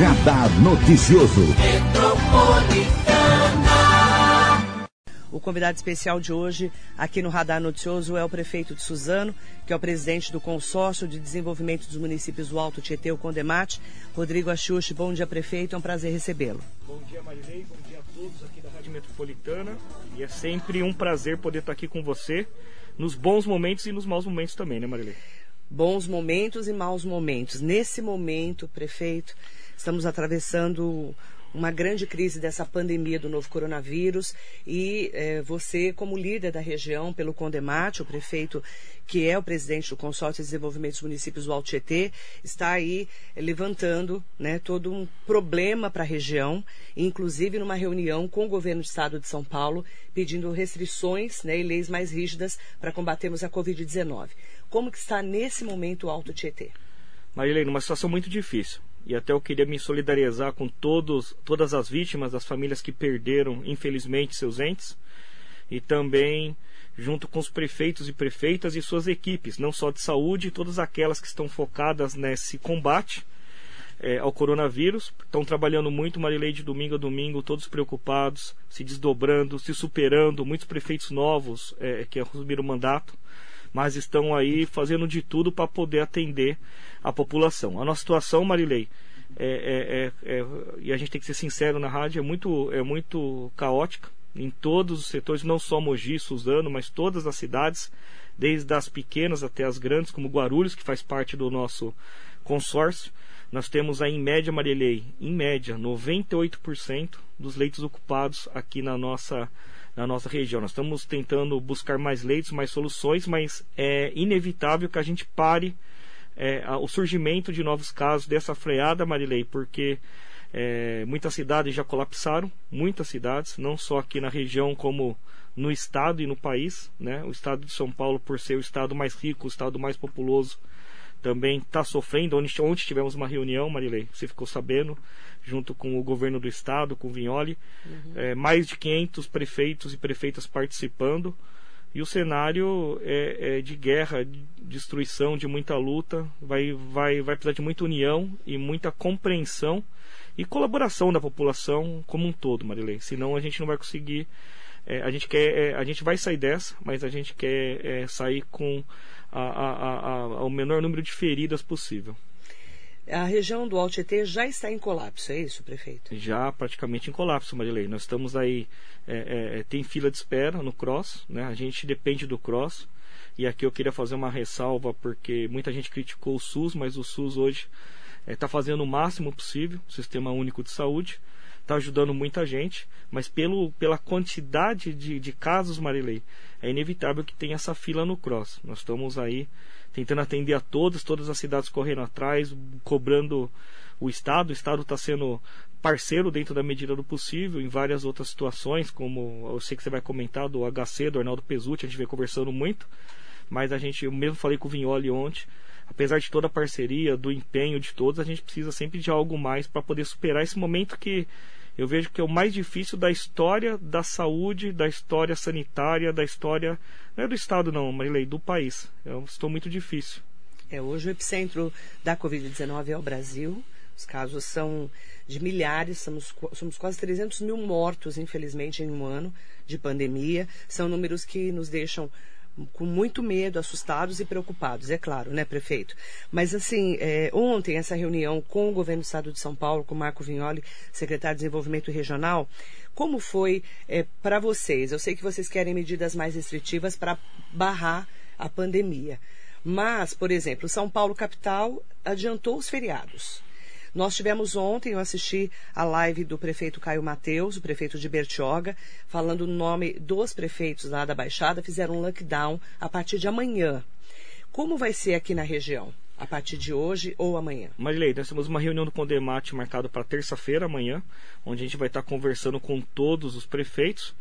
Radar Noticioso. O convidado especial de hoje aqui no Radar Noticioso é o prefeito de Suzano, que é o presidente do Consórcio de Desenvolvimento dos Municípios do Alto Tietê, o Condemate, Rodrigo Axuxi. Bom dia, prefeito, é um prazer recebê-lo. Bom dia, Marilei, bom dia a todos aqui da Rádio Metropolitana. E é sempre um prazer poder estar aqui com você, nos bons momentos e nos maus momentos também, né, Marilei? Bons momentos e maus momentos. Nesse momento, prefeito, estamos atravessando uma grande crise dessa pandemia do novo coronavírus e eh, você, como líder da região, pelo Condemate, o prefeito que é o presidente do Consórcio de Desenvolvimento dos Municípios do Alto Tietê, está aí eh, levantando né, todo um problema para a região, inclusive numa reunião com o governo do estado de São Paulo, pedindo restrições né, e leis mais rígidas para combatermos a Covid-19. Como que está nesse momento o Alto Tietê? Marilene, numa situação muito difícil e até eu queria me solidarizar com todos, todas as vítimas, as famílias que perderam, infelizmente, seus entes, e também junto com os prefeitos e prefeitas e suas equipes, não só de saúde, todas aquelas que estão focadas nesse combate é, ao coronavírus, estão trabalhando muito, Marilei, de domingo a domingo, todos preocupados, se desdobrando, se superando, muitos prefeitos novos é, que assumiram o mandato, mas estão aí fazendo de tudo para poder atender a população. A nossa situação, Marilei, é, é, é, é, e a gente tem que ser sincero na rádio, é muito, é muito caótica em todos os setores, não só Mogi, Suzano, mas todas as cidades, desde as pequenas até as grandes, como Guarulhos, que faz parte do nosso consórcio. Nós temos aí em média, Marilei, em média, 98% dos leitos ocupados aqui na nossa na nossa região. Nós estamos tentando buscar mais leitos, mais soluções, mas é inevitável que a gente pare é, o surgimento de novos casos dessa freada, Marilei, porque é, muitas cidades já colapsaram, muitas cidades, não só aqui na região como no estado e no país. Né? O estado de São Paulo, por ser o estado mais rico, o estado mais populoso, também está sofrendo. Onde, onde tivemos uma reunião, Marilei, você ficou sabendo, junto com o governo do estado, com o Vinholi, uhum. é, mais de 500 prefeitos e prefeitas participando. E o cenário é, é, de guerra, de destruição, de muita luta. Vai, vai, vai precisar de muita união e muita compreensão e colaboração da população como um todo, Marilei. Senão a gente não vai conseguir. É, a gente quer, é, a gente vai sair dessa, mas a gente quer é, sair com a, a, a, o menor número de feridas possível. A região do Alto Tietê já está em colapso, é isso, prefeito? Já praticamente em colapso, Marilei. Nós estamos aí, é, é, é, tem fila de espera no CROSS, né? a gente depende do CROSS. E aqui eu queria fazer uma ressalva, porque muita gente criticou o SUS, mas o SUS hoje está é, fazendo o máximo possível, o Sistema Único de Saúde, está ajudando muita gente, mas pelo, pela quantidade de, de casos, Marilei, é inevitável que tenha essa fila no CROSS. Nós estamos aí tentando atender a todos, todas as cidades correndo atrás, cobrando o Estado. O Estado está sendo parceiro dentro da medida do possível em várias outras situações, como eu sei que você vai comentar do HC, do Arnaldo Pesucci, a gente vem conversando muito, mas a gente, eu mesmo falei com o Vignoli ontem, apesar de toda a parceria, do empenho de todos, a gente precisa sempre de algo mais para poder superar esse momento que eu vejo que é o mais difícil da história da saúde, da história sanitária, da história. Não é do Estado, não, Marilei, do país. É estou muito difícil. É, hoje o epicentro da Covid-19 é o Brasil. Os casos são de milhares, somos, somos quase 300 mil mortos, infelizmente, em um ano de pandemia. São números que nos deixam com muito medo, assustados e preocupados, é claro, né, prefeito? Mas, assim, é, ontem, essa reunião com o governo do estado de São Paulo, com Marco Vignoli, secretário de Desenvolvimento Regional, como foi é, para vocês? Eu sei que vocês querem medidas mais restritivas para barrar a pandemia. Mas, por exemplo, São Paulo capital adiantou os feriados. Nós tivemos ontem, eu assisti a live do prefeito Caio Mateus, o prefeito de Bertioga, falando o nome dos prefeitos lá da Baixada, fizeram um lockdown a partir de amanhã. Como vai ser aqui na região? A partir de hoje ou amanhã? Marilei, nós temos uma reunião do Condemate marcada para terça-feira, amanhã, onde a gente vai estar conversando com todos os prefeitos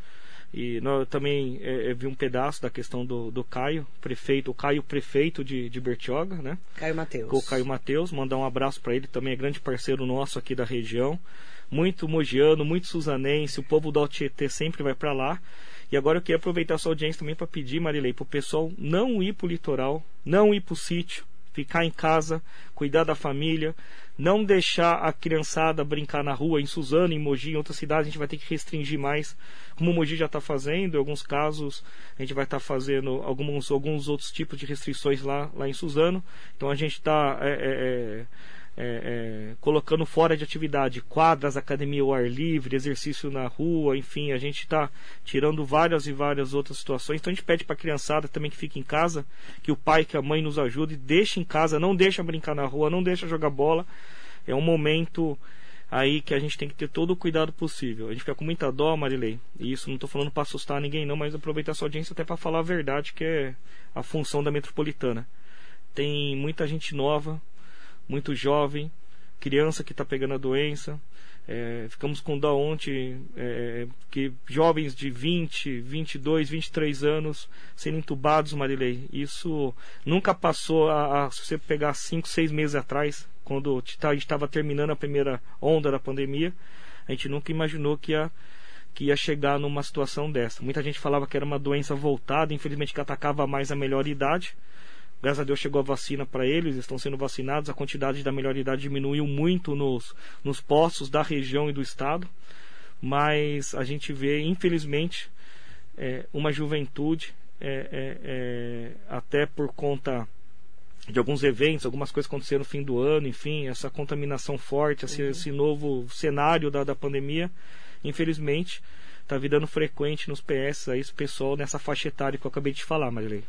e nós também é, é, vi um pedaço da questão do, do Caio, prefeito, o Caio prefeito de, de Bertioga, né? Caio Mateus. O Caio Mateus, mandar um abraço para ele, também é grande parceiro nosso aqui da região. Muito mogiano, muito suzanense, o povo do Altietê sempre vai para lá. E agora eu queria aproveitar a sua audiência também para pedir, Marilei, para o pessoal não ir para o litoral, não ir para o sítio, ficar em casa, cuidar da família, não deixar a criançada brincar na rua, em Suzano, em Mogi, em outras cidades, a gente vai ter que restringir mais, como o Mogi já está fazendo, em alguns casos a gente vai estar tá fazendo alguns, alguns outros tipos de restrições lá, lá em Suzano. Então a gente está é, é, é, é, colocando fora de atividade quadras, academia ao ar livre, exercício na rua, enfim, a gente está tirando várias e várias outras situações. Então a gente pede para a criançada também que fique em casa, que o pai, que a mãe nos ajude, deixe em casa, não deixa brincar na rua, não deixa jogar bola. É um momento aí que a gente tem que ter todo o cuidado possível. A gente fica com muita dó, Marilei, e isso não estou falando para assustar ninguém não, mas aproveitar sua audiência até para falar a verdade, que é a função da metropolitana. Tem muita gente nova, muito jovem, criança que está pegando a doença. É, ficamos com dó ontem é, que jovens de 20, 22, 23 anos sendo entubados, Marilei. Isso nunca passou a, a se você pegar 5, 6 meses atrás, quando a gente estava terminando a primeira onda da pandemia, a gente nunca imaginou que ia, que ia chegar numa situação dessa. Muita gente falava que era uma doença voltada, infelizmente que atacava mais a melhor idade. Graças a Deus chegou a vacina para eles, estão sendo vacinados. A quantidade da melhor idade diminuiu muito nos, nos postos da região e do estado. Mas a gente vê, infelizmente, é, uma juventude, é, é, é até por conta de alguns eventos, algumas coisas aconteceram no fim do ano, enfim, essa contaminação forte, esse, uhum. esse novo cenário da, da pandemia, infelizmente, está virando frequente nos PS aí, esse pessoal nessa faixa etária que eu acabei de falar, Marilei.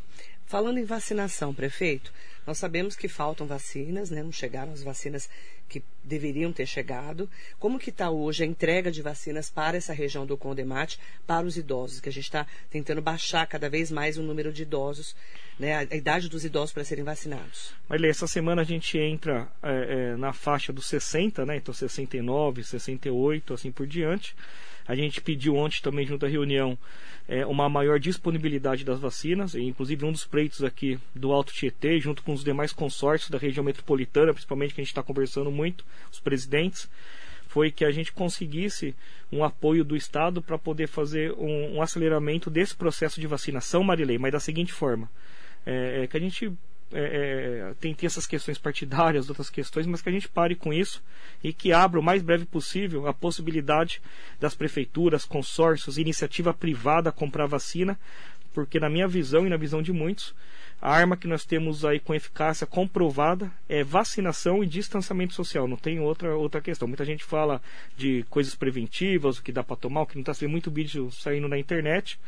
Falando em vacinação, prefeito, nós sabemos que faltam vacinas, né? não chegaram as vacinas que deveriam ter chegado. Como que está hoje a entrega de vacinas para essa região do Condemate, para os idosos, que a gente está tentando baixar cada vez mais o número de idosos, né? a, idade dos idosos para serem vacinados? Mas essa semana a gente entra é, é, na faixa dos 60, né? então 69, 68, assim por diante. A gente pediu ontem também, junto à reunião, é, uma maior disponibilidade das vacinas, e inclusive um dos pleitos aqui do Alto Tietê, junto com os demais consórcios da região metropolitana, principalmente que a gente está conversando muito, os presidentes, foi que a gente conseguisse um apoio do Estado para poder fazer um, um, aceleramento desse processo de vacinação, Marilei, mas da seguinte forma. É, é que a gente é, é, tem, tem essas questões partidárias, outras questões, mas que a gente pare com isso e que abra o mais breve possível a possibilidade das prefeituras, consórcios, iniciativa privada comprar vacina, porque na minha visão e na visão de muitos, a arma que nós temos aí com eficácia comprovada é vacinação e distanciamento social. Não tem outra, outra questão. Muita gente fala de coisas preventivas, o que dá para tomar, o que não está sendo muito vídeo saindo na internet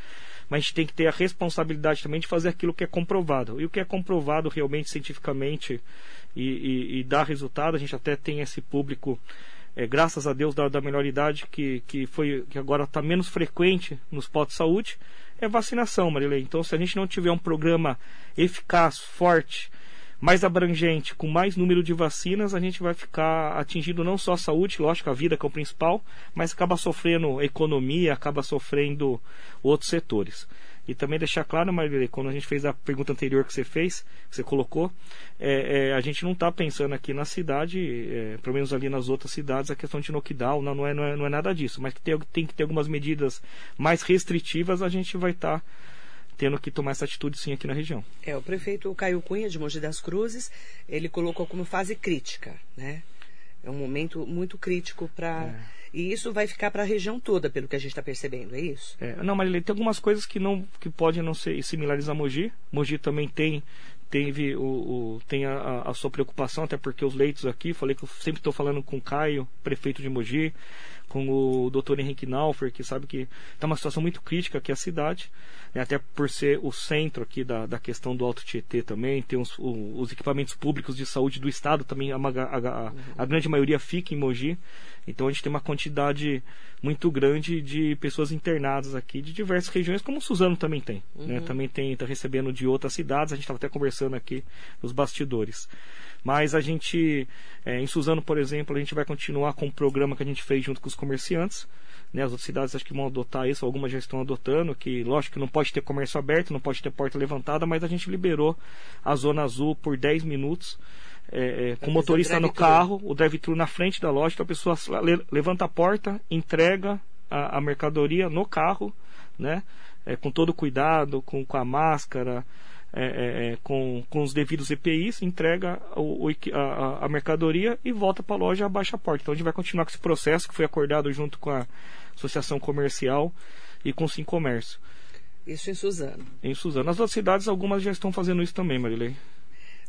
mas a gente tem que ter a responsabilidade também de fazer aquilo que é comprovado. E o que é comprovado realmente cientificamente e, e, e dá resultado, a gente até tem esse público, é, graças a Deus, da, da melhor idade, que, que, foi, que agora está menos frequente nos postos de saúde, é vacinação, Marilei. Então, se a gente não tiver um programa eficaz, forte, mais abrangente, com mais número de vacinas, a gente vai ficar atingindo não só a saúde, lógico, a vida que é o principal, mas acaba sofrendo economia, acaba sofrendo outros setores. E também deixar claro, Maria, quando a gente fez a pergunta anterior que você fez, que você colocou, é, é, a gente não está pensando aqui na cidade, é, pelo menos ali nas outras cidades, a questão de knockdown, não, não, é, não, é, não é nada disso, mas que tem, tem que ter algumas medidas mais restritivas, a gente vai estar. Tá tendo que tomar essa atitude sim aqui na região. É, o prefeito Caio Cunha, de Mogi das Cruzes, ele colocou como fase crítica, né? É um momento muito crítico para... É. E isso vai ficar para a região toda, pelo que a gente está percebendo, é isso? É, não, Marilene, tem algumas coisas que não que podem não ser similares a Mogi. Mogi também tem teve o, o tem a, a, sua preocupação, até porque os leitos aqui, falei que eu sempre estou falando com o Caio, prefeito de Mogi, com o doutor Henrique Naufer, que sabe que está uma situação muito crítica aqui a cidade, né, até por ser o centro aqui da, da questão do Alto Tietê também, tem os, o, os equipamentos públicos de saúde do estado também, a, a, a, grande maioria fica em Mogi, então a gente tem uma quantidade muito grande de pessoas internadas aqui de diversas regiões, como o Suzano também tem, né, uhum. né, também tem, está recebendo de outras cidades, a gente estava até conversando aqui nos bastidores. Mas a gente, é, em Suzano, por exemplo, a gente vai continuar com o programa que a gente fez junto com os comerciantes. Né, as outras cidades acho que vão adotar isso, algumas já estão adotando, que lógico que não pode ter comércio aberto, não pode ter porta levantada, mas a gente liberou a zona azul por 10 minutos. É, é, com o motorista no carro, o drive-thru na frente da loja, então a pessoa levanta a porta, entrega a, a mercadoria no carro, né? É, com todo cuidado, com, com a máscara, é, é, é com, com os devidos EPIs, entrega o, o, a, a, mercadoria e volta para a loja abaixa a porta. Então a gente vai continuar com esse processo que foi acordado junto com a Associação Comercial e com o Sim Comércio. Isso em Suzano. Em Suzano. Nas outras cidades, algumas já estão fazendo isso também, Marilei.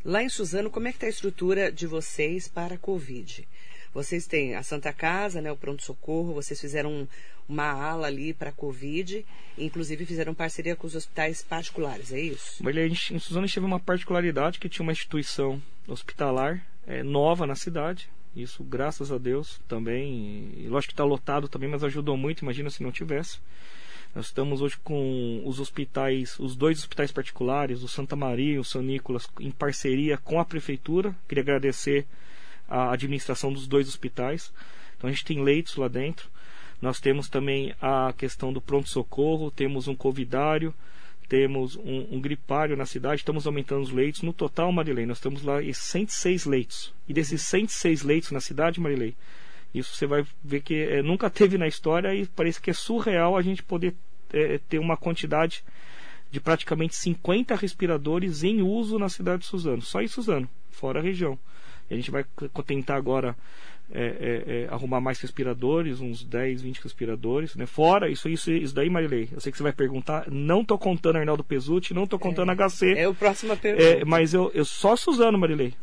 Lá em Suzano, como é que está a estrutura de vocês para a Covid? Vocês têm a Santa Casa, né, o pronto-socorro, vocês fizeram uma ala ali para a Covid, inclusive fizeram parceria com os hospitais particulares, é isso? Marilei, em Suzano teve uma particularidade que tinha uma instituição hospitalar é, nova na cidade, isso, graças a Deus, também. E lógico que está lotado também, mas ajudou muito. Imagina se não tivesse. Nós estamos hoje com os hospitais, os dois hospitais particulares, o Santa Maria e o São Nicolas, em parceria com a prefeitura. Queria agradecer a administração dos dois hospitais. Então a gente tem leitos lá dentro. Nós temos também a questão do pronto-socorro, temos um covidário, temos um, um, gripário na cidade, estamos aumentando os leitos. No total, Marilei, nós estamos lá em 106 leitos. E desses 106 leitos na cidade, Marilei, isso você vai ver que é, nunca teve na história e parece que é surreal a gente poder é, ter uma quantidade de praticamente 50 respiradores em uso na cidade de Suzano, só em Suzano, fora a região. A gente vai tentar agora é, é, é, arrumar mais respiradores, uns 10, 20 respiradores, né? Fora isso, isso, isso daí, Marilei. Eu sei que você vai perguntar. Não estou contando Arnaldo Pesucci, não estou contando é, HC. É o próximo pergunta. mas eu, eu só Suzano, Marilei.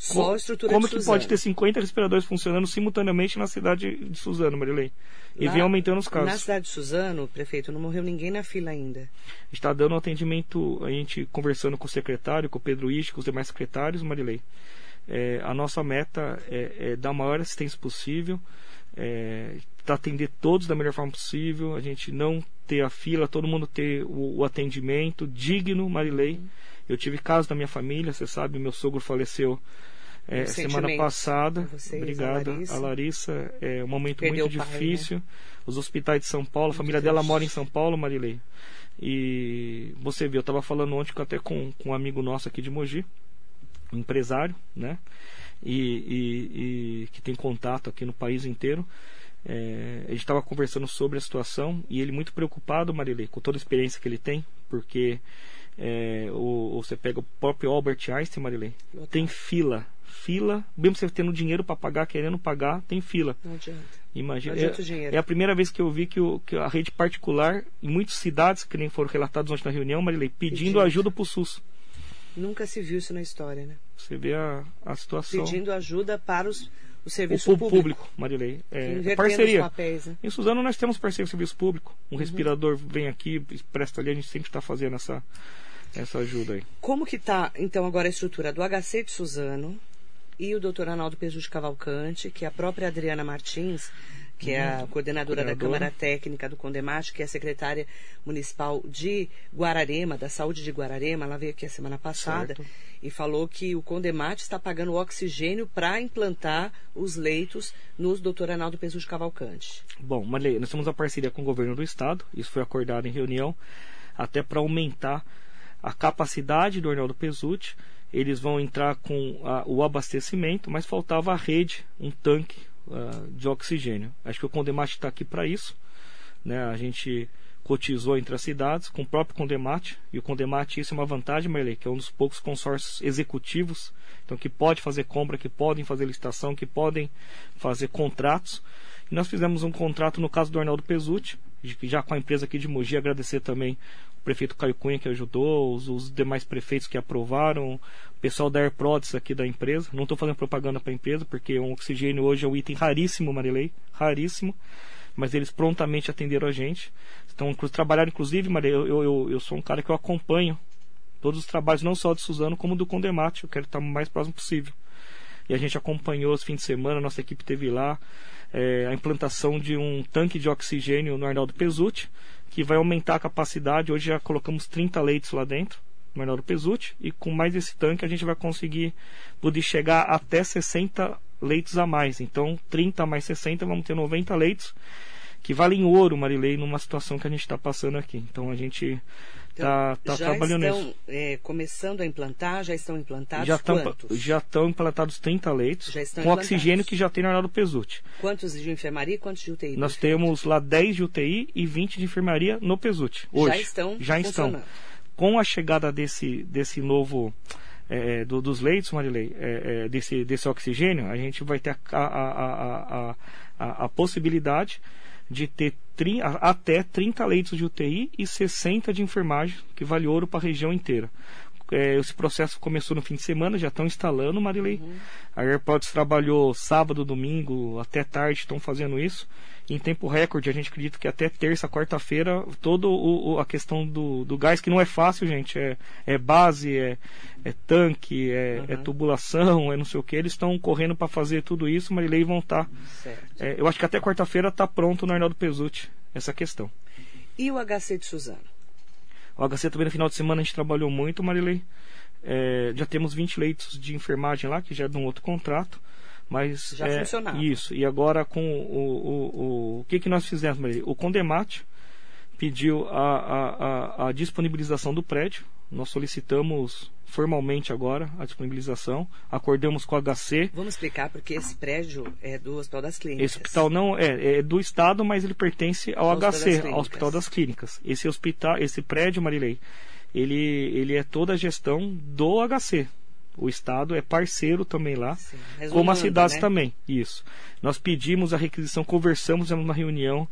Só a estrutura Como de que Suzano. pode ter 50 respiradores funcionando simultaneamente na cidade de Suzano, Marilei? E Lá, vem aumentando os casos. Na cidade de Suzano, prefeito, não morreu ninguém na fila ainda. Está dando atendimento, a gente conversando com o secretário, com o Pedro Isch, com os demais secretários, Marilei. É, a nossa meta é, é, dar a maior assistência possível, é, atender todos da melhor forma possível, a gente não ter a fila, todo mundo ter o, o atendimento digno, Marilei. Eu tive casos da minha família, você sabe, meu sogro faleceu é, semana passada. Vocês, Obrigado. A Larissa, a Larissa é um momento Perdeu muito pai, difícil. né? Os hospitais de São Paulo, a família triste. dela mora em São Paulo, Marilei. E você viu, eu estava falando ontem até com, com um amigo nosso aqui de Mogi, empresário, né? E, e, e que tem contato aqui no país inteiro. É, a gente estava conversando sobre a situação e ele muito preocupado, Marilei, com toda a experiência que ele tem, porque é, o, você pega o próprio Albert Einstein, Marilei, tem fila, fila, mesmo você tendo dinheiro para pagar, querendo pagar, tem fila. Não adianta. Imagina, Não adianta é, é a primeira vez que eu vi que, o, que a rede particular, em muitas cidades, que nem foram relatados ontem na reunião, Marilei, pedindo, Pedindo. ajuda para o SUS. Nunca se viu isso na história, né? Você vê a, a situação. Pedindo ajuda para os, o o serviço público, público. Marilei. É, Invertendo parceria. papéis, né? Em Suzano nós temos parceiro de serviço público. Um Uhum. respirador vem aqui, presta ali, a gente sempre está fazendo essa, essa ajuda aí. Como que está, então, agora a estrutura do HC de Suzano e o doutor Arnaldo Pesu de Cavalcante, que é a própria Adriana Martins, que é a coordenadora, da. Câmara Técnica do Condemate, que é a secretária municipal de Guararema, da Saúde de Guararema, ela veio aqui a semana passada Certo. e falou que o Condemate está pagando oxigênio para implantar os leitos nos doutor Arnaldo Pesu de Cavalcante. Bom, Marilei, nós temos uma parceria com o governo do estado, isso foi acordado em reunião, até para aumentar a capacidade do Arnaldo Pesutti. Eles vão entrar com a- o abastecimento, mas faltava a rede, um tanque ah, de oxigênio. Acho que o Condemate está aqui para isso. Né? A gente cotizou entre as cidades com o próprio Condemate, e o Condemate, isso é uma vantagem, Marilei, que é um dos poucos consórcios executivos, então que pode fazer compra, que podem fazer licitação, que podem fazer contratos. E nós fizemos um contrato no caso do Arnaldo Pesutti, já com a empresa aqui de Mogi, agradecer também prefeito Caio Cunha que ajudou, os, os demais prefeitos que aprovaram, o pessoal da AirProds aqui da empresa. Não estou fazendo propaganda para a empresa, porque o oxigênio hoje é um item raríssimo, Marilei, raríssimo. Mas eles prontamente atenderam a gente. Estão trabalharam, inclusive, Maria, eu, eu, eu, sou um cara que eu acompanho todos os trabalhos, não só de Suzano, como do Condemate. Eu quero estar o mais próximo possível. E a gente acompanhou os fins de semana, nossa equipe teve lá é, a implantação de um tanque de oxigênio no Arnaldo Pesutti, que vai aumentar a capacidade. Hoje já colocamos 30 leitos lá dentro, no Arnaldo Pesutti, e com mais esse tanque a gente vai conseguir poder chegar até 60 leitos a mais. Então, 30 mais 60, vamos ter 90 leitos, que valem ouro, Marilei, numa situação que a gente está passando aqui. Então, a gente está Então, já trabalhando estão nisso. é, começando a implantar, já estão implantados Já estão, quantos? já estão implantados 30 leitos, com implantados. oxigênio que já tem no Arnaldo Pesutti. Quantos de enfermaria e quantos de UTI? Nós temos lá 10 de UTI e 20 de enfermaria no Pesutti. Hoje. Já estão Já estão. com a chegada desse, desse novo é, do, dos leitos, Marilei, é, é, desse, desse oxigênio, a gente vai ter a, a, a, a possibilidade de ter até 30 leitos de UTI e 60 de enfermagem, que vale ouro para a região inteira. É, esse processo começou no fim de semana, já estão instalando, Marilei. Uhum. A AirPods trabalhou sábado, domingo, até tarde, estão fazendo isso em tempo recorde. A gente acredita que até terça, quarta-feira, toda a questão do, do gás, que não é fácil, gente. É, é base, é, é tanque, é, uhum. é, tubulação, é não sei o que. Eles estão correndo para fazer tudo isso, mas eles vão estar. Tá, é, eu acho que até quarta-feira está pronto no Arnaldo Pesutti essa questão. E o HC de Suzano? O HC também no final de semana a gente trabalhou muito, Marilei. É, já temos 20 leitos de enfermagem lá, que já é de um outro contrato. Mas já é, funcionava. Isso. E agora com o, o, o, o que, que nós fizemos, Maria? O Condemate pediu a, a, a, a disponibilização do prédio. Nós solicitamos formalmente agora a disponibilização. Acordamos com o HC. Vamos explicar porque esse prédio é do Hospital das Clínicas. Esse hospital não é, é do Estado, mas ele pertence ao, ao HC, ao Hospital das Clínicas. Esse hospital, esse prédio, Marilei, ele, ele é toda a gestão do HC, o Estado é parceiro também lá, Sim, como as cidades né? também. Isso. Nós pedimos a requisição, conversamos uma reunião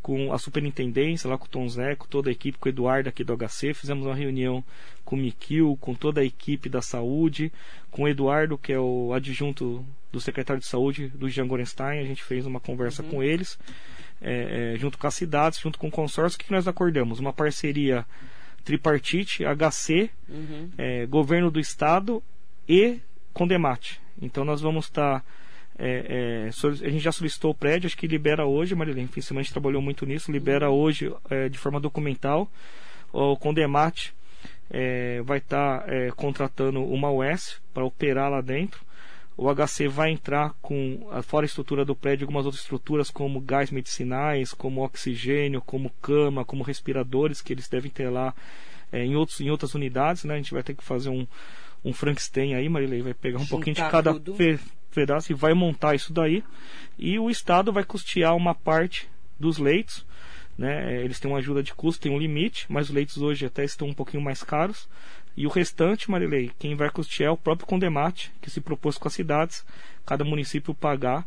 com a superintendência, lá com o Tom Zé, com toda a equipe, com o Eduardo aqui do HC, fizemos uma reunião com o Miquil, com toda a equipe da saúde, com o Eduardo, que é o adjunto do secretário de saúde do Jean Gorenstein, a gente fez uma conversa uhum. com eles, é, é, junto com as cidades, junto com o consórcio, o que nós acordamos? Uma parceria tripartite, HC, uhum. é, governo do estado e com demate. Então nós vamos estar. Tá, é, é, a gente já solicitou o prédio, acho que libera hoje, Marilene. Enfim, a gente trabalhou muito nisso, libera hoje é, de forma documental. O Condemate é, vai estar tá, é, contratando uma US para operar lá dentro. O HC vai entrar com, fora a estrutura do prédio, algumas outras estruturas como gás medicinais, como oxigênio, como cama, como respiradores que eles devem ter lá é, em, outros, em outras unidades. Né? A gente vai ter que fazer um, um Frankenstein aí, Marilei, vai pegar um Juntar pouquinho de cada pe pedaço e vai montar isso daí. E o Estado vai custear uma parte dos leitos. Né? Eles têm uma ajuda de custo, tem um limite, mas os leitos hoje até estão um pouquinho mais caros. E o restante, Marilei, quem vai custear é o próprio Condemate, que se propôs com as cidades, cada município pagar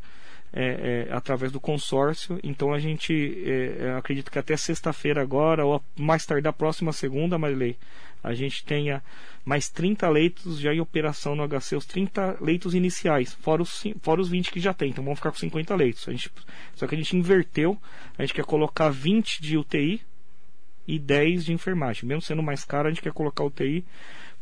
é, é, através do consórcio. Então a gente é, é acredita que até sexta-feira agora, ou mais tarde da próxima segunda, Marilei, a gente tenha mais 30 leitos já em operação no HC, os 30 leitos iniciais, fora os, fora os 20 que já tem, então vamos ficar com 50 leitos. A gente, só que a gente inverteu, a gente quer colocar 20 de UTI e 10 de enfermagem. Mesmo sendo mais caro, a gente quer colocar UTI,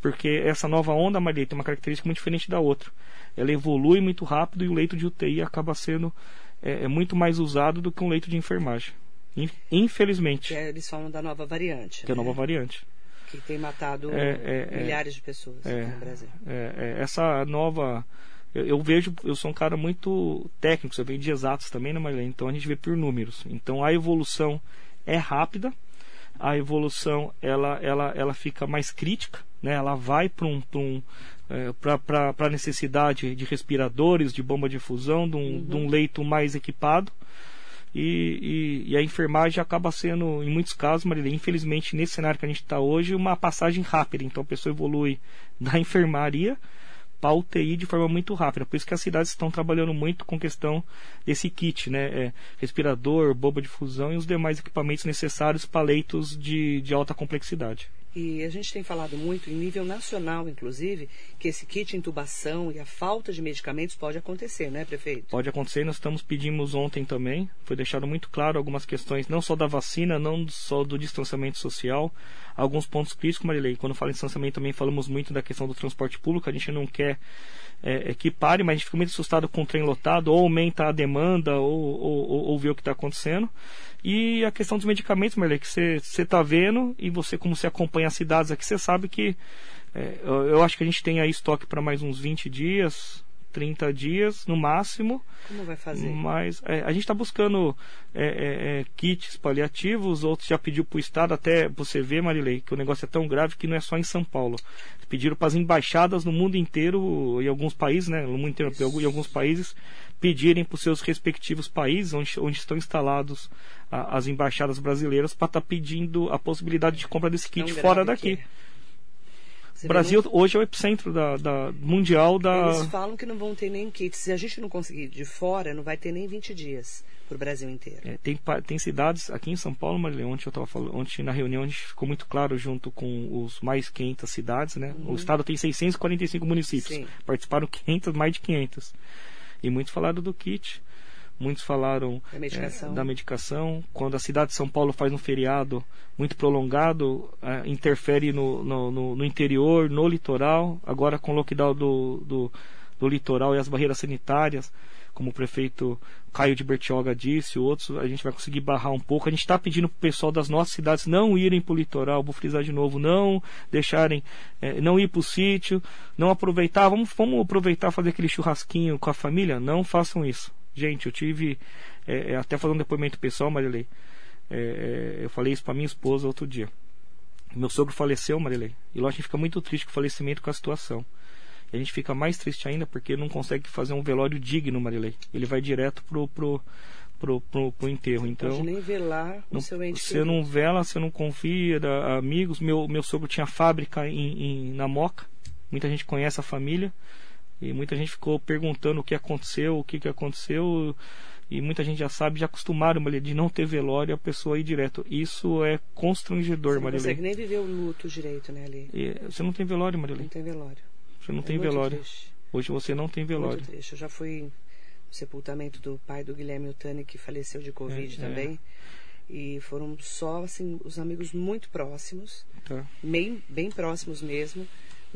porque essa nova onda, Maria, tem uma característica muito diferente da outra. Ela evolui muito rápido e o leito de UTI acaba sendo é, é muito mais usado do que um leito de enfermagem. Infelizmente. Que é, eles falam da nova variante. Que né? é a nova variante. Que tem matado é, é, é, milhares de pessoas no Brasil. essa nova. Eu, vejo, eu sou um cara muito técnico, eu venho de exatos também, né, Marlene? Então a gente vê por números. Então a evolução é rápida, a evolução ela, ela, ela fica mais crítica, né? ela vai para um, um, é, para a necessidade de respiradores, de bomba de fusão, de um, uhum. de um leito mais equipado. E, e, e, a enfermagem acaba sendo, em muitos casos, Marília, infelizmente nesse cenário que a gente está hoje, uma passagem rápida. Então a pessoa evolui da enfermaria para UTI de forma muito rápida. Por isso que as cidades estão trabalhando muito com questão desse kit, né? É, respirador, bomba de fusão e os demais equipamentos necessários para leitos de, de alta complexidade. E a gente tem falado muito, em nível nacional, inclusive, que esse kit intubação e a falta de medicamentos pode acontecer, né, prefeito? Pode acontecer, nós estamos pedimos ontem também, foi deixado muito claro algumas questões, não só da vacina, não só do distanciamento social, alguns pontos críticos, Marilei. Quando fala em distanciamento também falamos muito da questão do transporte público, a gente não quer é, é que pare, mas a gente fica muito assustado com o trem lotado, ou aumenta a demanda, ou, ou, ou, ou vê o que está acontecendo. E a questão dos medicamentos, Marley, que você está vendo e você, como você acompanha as cidades aqui, você sabe que é, eu, eu, acho que a gente tem aí estoque para mais uns 20 dias, 30 dias no máximo. Como vai fazer? Mas é, a gente está buscando é, é, é, kits paliativos, outros já pediu para o Estado, até você ver, Marilei, que o negócio é tão grave que não é só em São Paulo. Pediram para as embaixadas no mundo inteiro, em alguns países, né, no mundo inteiro, em alguns países, pedirem para os seus respectivos países onde, onde estão instalados a, as embaixadas brasileiras para estar tá pedindo a possibilidade de compra desse kit fora daqui. O Brasil não... hoje é o epicentro da, da, mundial da. Eles falam que não vão ter nem kit. Se a gente não conseguir de fora, não vai ter nem 20 dias para o Brasil inteiro. É, tem, tem cidades aqui em São Paulo, Marilene, ontem eu estava falando, ontem na reunião a gente ficou muito claro junto com os mais 500 cidades, né? Uhum. O estado tem 645 municípios. Sim. Participaram 500, mais de 500. E muitos falaram do kit. Muitos falaram da medicação. É, da medicação. Quando a cidade de São Paulo faz um feriado muito prolongado, é, interfere no, no, no, no, interior, no litoral. Agora com o lockdown do, do, do litoral e as barreiras sanitárias, como o prefeito Caio de Bertioga disse, outros, a gente vai conseguir barrar um pouco. A gente está pedindo para o pessoal das nossas cidades não irem para o litoral, vou frisar de novo, não deixarem, é, não ir para o sítio, não aproveitar, vamos, vamos aproveitar fazer aquele churrasquinho com a família, não façam isso. Gente, eu tive, é, até fazendo um depoimento pessoal, Marilei, é, eu falei isso para minha esposa outro dia. Meu sogro faleceu, Marilei, e lá a gente fica muito triste com o falecimento com a situação. E a gente fica mais triste ainda porque não consegue fazer um velório digno, Marilei. Ele vai direto pro, pro, pro, pro, pro enterro. Então, pode nem velar o seu ente Você não vela, você não confia, da, amigos. Meu, meu sogro tinha fábrica em, em, na Moca. Muita gente conhece a família. E muita gente ficou perguntando o que aconteceu, o que, que aconteceu. E muita gente já sabe, já acostumaram, Maria, de não ter velório a pessoa ir direto. Isso é constrangedor, Maria. Você não consegue nem viver o luto direito, né, ali? E você não tem velório, Maria. Não tem velório. Você não é tem velório. Triste. Hoje você não tem velório. Muito triste. Eu já fui no sepultamento do pai do Guilherme Otani, que faleceu de Covid é, também. É. E foram só, assim, os amigos muito próximos. Tá. Bem, bem próximos mesmo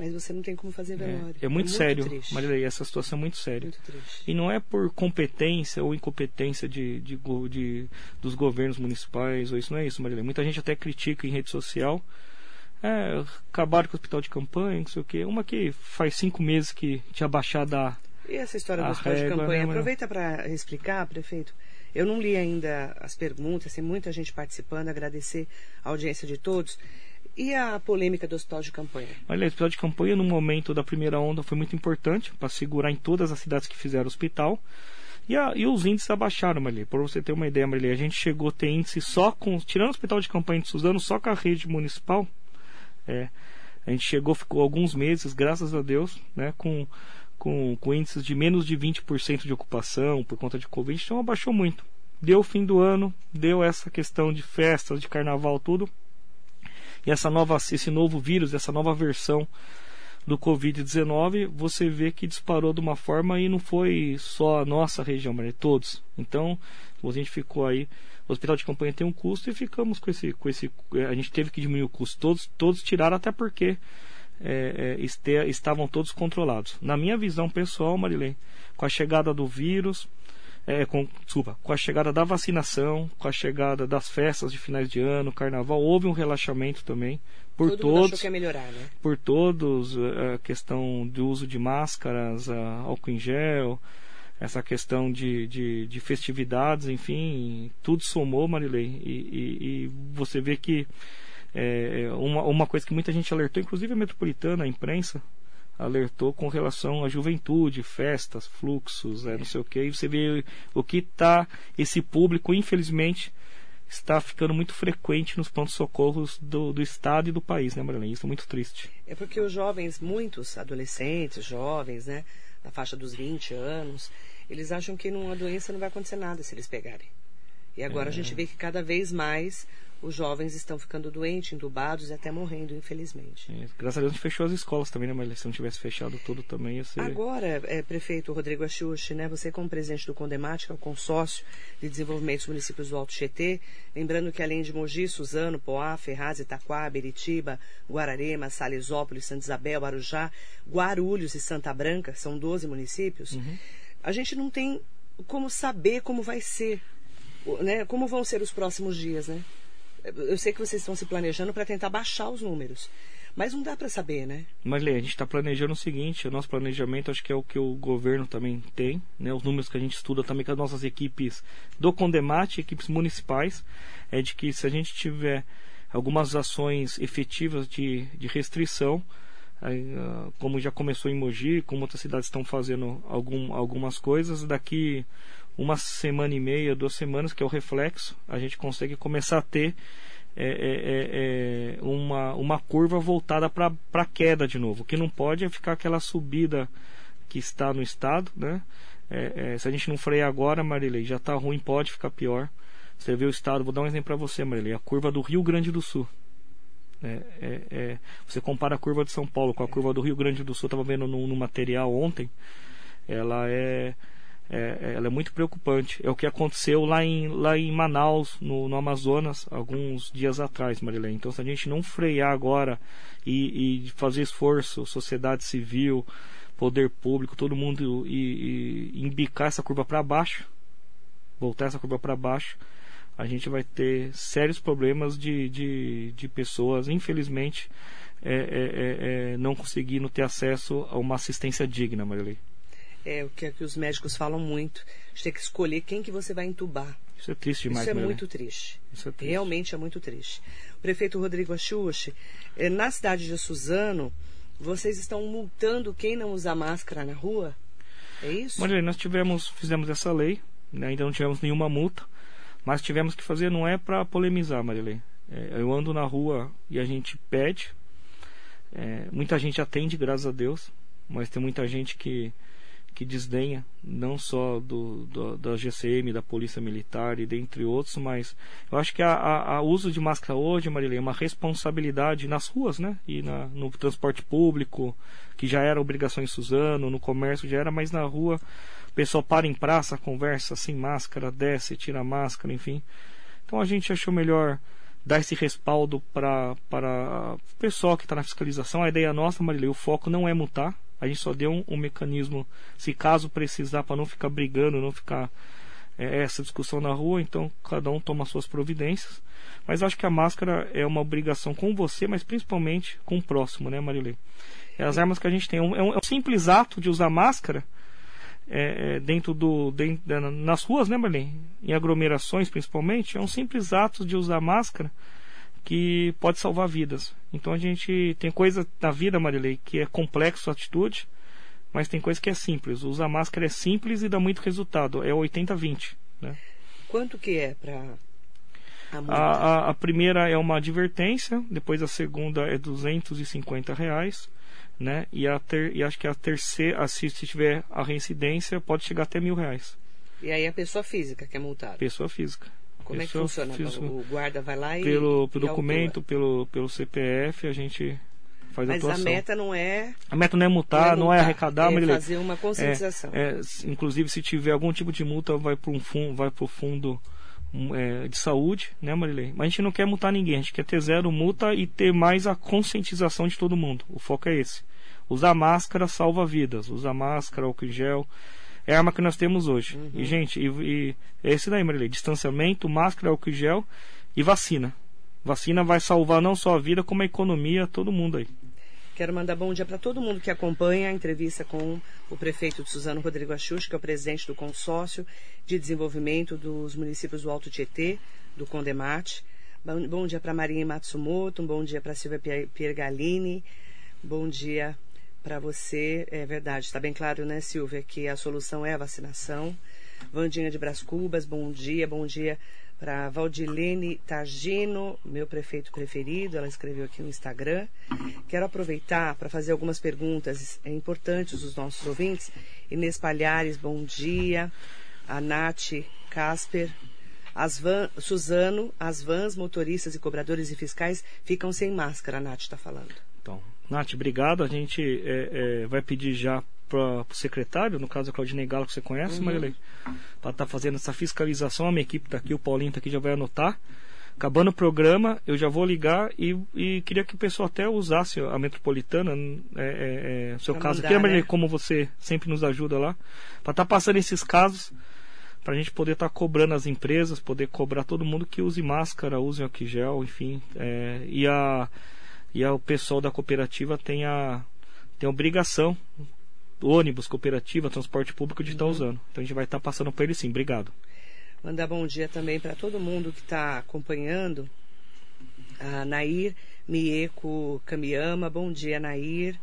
mas você não tem como fazer velório. É, é, muito, é muito sério, triste. Maria, essa situação é muito séria. Muito triste. E não é por competência ou incompetência de, de, de, dos governos municipais, ou isso não é isso, Maria. Muita gente até critica em rede social. É, acabaram com o hospital de campanha, não sei o quê. Uma que faz cinco meses que tinha baixado a. E essa história do hospital régua, de campanha? Né, Aproveita para explicar, prefeito. Eu não li ainda as perguntas, tem muita gente participando, agradecer a audiência de todos. E a polêmica do hospital de campanha? Olha, o hospital de campanha, no momento da primeira onda, foi muito importante para segurar em todas as cidades que fizeram hospital. E, a, e os índices abaixaram, Marli. Para você ter uma ideia, Marli, a gente chegou a ter índice só com. Tirando o hospital de campanha de Suzano, só com a rede municipal. É, a gente chegou, ficou alguns meses, graças a Deus, né, com, com, com índices de menos de 20% de ocupação por conta de Covid. Então abaixou muito. Deu o fim do ano, deu essa questão de festas, de carnaval, tudo e essa nova, esse novo vírus, essa nova versão do Covid-19, você vê que disparou de uma forma e não foi só a nossa região, mas todos. Então, a gente ficou aí. O hospital de campanha tem um custo e ficamos com esse, com esse. A gente teve que diminuir o custo. Todos, todos tiraram, até porque é, é, este, estavam todos controlados. Na minha visão pessoal, Marilene, com a chegada do vírus, é, com, desculpa, com a chegada da vacinação, com a chegada das festas de finais de ano, carnaval, houve um relaxamento também por Todo todos. Melhorar, né? Por todos, a questão do uso de máscaras, álcool em gel, essa questão de, de, de, festividades, enfim, tudo somou, Marilei, e, e, e você vê que é, uma, uma coisa que muita gente alertou, inclusive a metropolitana, a imprensa, alertou com relação à juventude, festas, fluxos, é, não sei o que. E você vê o que está esse público, infelizmente, está ficando muito frequente nos pontos socorros do, do estado e do país, né, Marilene? Isso é muito triste. É porque os jovens, muitos adolescentes, jovens, né, na faixa dos 20 anos, eles acham que numa doença não vai acontecer nada se eles pegarem. E agora é. a gente vê que cada vez mais os jovens estão ficando doentes, entubados e até morrendo, infelizmente. É, graças a Deus a gente fechou as escolas também, né? Mas se não tivesse fechado tudo também ia ser... Agora, é, prefeito Rodrigo Achuchi, né? Você como presidente do Condemate, que é o consórcio de desenvolvimento dos municípios do Alto Tietê, lembrando que além de Mogi, Suzano, Poá, Ferraz, Itaquá, Beritiba, Guararema, Salesópolis, Santa Isabel, Arujá, Guarulhos e Santa Branca, são 12 municípios, uhum. a gente não tem como saber como vai ser, né? Como vão ser os próximos dias, né? Eu sei que vocês estão se planejando para tentar baixar os números. Mas não dá para saber, né? Mas a gente está planejando o seguinte, o nosso planejamento acho que é o que o governo também tem, né? Os números que a gente estuda também com as nossas equipes do Condemate, equipes municipais, é de que se a gente tiver algumas ações efetivas de, de restrição, aí, uh, como já começou em Mogi, como outras cidades estão fazendo algum, algumas coisas, daqui uma semana e meia, duas semanas, que é o reflexo, a gente consegue começar a ter é, é, é, é uma, uma curva voltada para a queda de novo. O que não pode é ficar aquela subida que está no estado, né? É, é, se a gente não frear agora, Marilei, já está ruim, pode ficar pior. Você vê o estado, vou dar um exemplo para você, Marilei, a curva do Rio Grande do Sul. É, você compara a curva de São Paulo com a curva do Rio Grande do Sul, estava vendo no, no material ontem, ela é é, é, ela é muito preocupante. É o que aconteceu lá em, lá em Manaus, no, no Amazonas, alguns dias atrás, Marilene. Então, se a gente não frear agora e, e fazer esforço, sociedade civil, poder público, todo mundo e, e embicar essa curva para baixo, voltar essa curva para baixo, a gente vai ter sérios problemas de, de, de pessoas, infelizmente, é, é, é, é não conseguindo ter acesso a uma assistência digna, Marilene é o que, é que os médicos falam muito. A gente tem que escolher quem que você vai entubar. Isso é triste demais, Isso é muito triste. Isso é triste. Realmente é muito triste. O prefeito Rodrigo Axuxi, eh, na cidade de Suzano, vocês estão multando quem não usa máscara na rua? É isso? Maria, nós tivemos, fizemos essa lei, né, ainda não tivemos nenhuma multa, mas tivemos que fazer, não é para polemizar, Marilei. É, eu ando na rua e a gente pede, é, muita gente atende, graças a Deus, mas tem muita gente que que desdenha não só do, do, da GCM, da Polícia Militar e dentre outros, mas eu acho que a, uso de máscara hoje, Marilene, é uma responsabilidade nas ruas, né? E na, no transporte público, que já era obrigação em Suzano, no comércio já era, mas na rua o pessoal para em praça, conversa sem máscara, desce, tira a máscara, enfim. Então a gente achou melhor dar esse respaldo para o pessoal que está na fiscalização. A ideia nossa, Marilene, o foco não é multar, a gente só deu um, um mecanismo, se caso precisar, para não ficar brigando, não ficar é, essa discussão na rua, então cada um toma suas providências. Mas acho que a máscara é uma obrigação com você, mas principalmente com o próximo, né, Marilei? É as armas que a gente tem. É um, é um simples ato de usar máscara é, é, dentro do. Dentro, nas ruas, né, Marilei? Em aglomerações principalmente, é um simples ato de usar máscara que pode salvar vidas. Então a gente tem coisa na vida, Marilei, que é complexo a atitude, mas tem coisa que é simples. Usar máscara é simples e dá muito resultado. É 80-20. Né? Quanto que é para a, a, a, primeira é uma advertência, depois a segunda é 250 reais, né? E, a ter, e acho que a terceira, se, se tiver a reincidência, pode chegar até mil reais. E aí a pessoa física que é multada? Pessoa física. Como é que funciona? O guarda vai lá e. Pelo, pelo documento, pelo, pelo CPF, a gente faz mas a atuação. Mas a meta não é. A meta não é multar, não é, multar, não é arrecadar, é fazer uma conscientização. É, é, inclusive, se tiver algum tipo de multa, vai para um fundo, vai para o fundo é, de saúde, né, Marilei? Mas a gente não quer multar ninguém, a gente quer ter zero multa e ter mais a conscientização de todo mundo. O foco é esse. Usar máscara salva vidas. Usar máscara, álcool em gel é a arma que nós temos hoje. Uhum. E, gente, e, e é esse daí, Marilei. Distanciamento, máscara, álcool gel e vacina. Vacina vai salvar não só a vida, como a economia, todo mundo aí. Quero mandar bom dia para todo mundo que acompanha a entrevista com o prefeito de Suzano Rodrigo Axux, que é o presidente do consórcio de desenvolvimento dos municípios do Alto Tietê, do Condemate. Bom, bom dia para Marinha Matsumoto, um bom dia para Silvia Piergalini, bom dia para você. É verdade, está bem claro, né, Silvia, que a solução é a vacinação. Vandinha de Bras Cubas, bom dia, bom dia para Valdilene Tagino, meu prefeito preferido, ela escreveu aqui no Instagram. Quero aproveitar para fazer algumas perguntas é, importantes dos nossos ouvintes. Inês Palhares, bom dia. A Nath Casper. As van, Suzano, as vans, motoristas e cobradores e fiscais ficam sem máscara, a Nath está falando. Então, Nath, obrigado. A gente é, é, vai pedir já para o secretário, no caso a Claudinei Galo, que você conhece, uhum. Marilei, para estar tá fazendo essa fiscalização. A minha equipe está aqui, o Paulinho está aqui, já vai anotar. Acabando o programa, eu já vou ligar e, e queria que o pessoal até usasse a metropolitana, é, é, é seu pra caso aqui, Marilei, né? como você sempre nos ajuda lá, para estar tá passando esses casos, para a gente poder estar tá cobrando as empresas, poder cobrar todo mundo que use máscara, use álcool gel, enfim. É, e a e o pessoal da cooperativa tem a, tem a obrigação, ônibus, cooperativa, transporte público, de estar uhum. usando. Então a gente vai estar passando para ele sim. Obrigado. Mandar bom dia também para todo mundo que está acompanhando. A Nair Mieko Kamiyama, bom dia, Nair.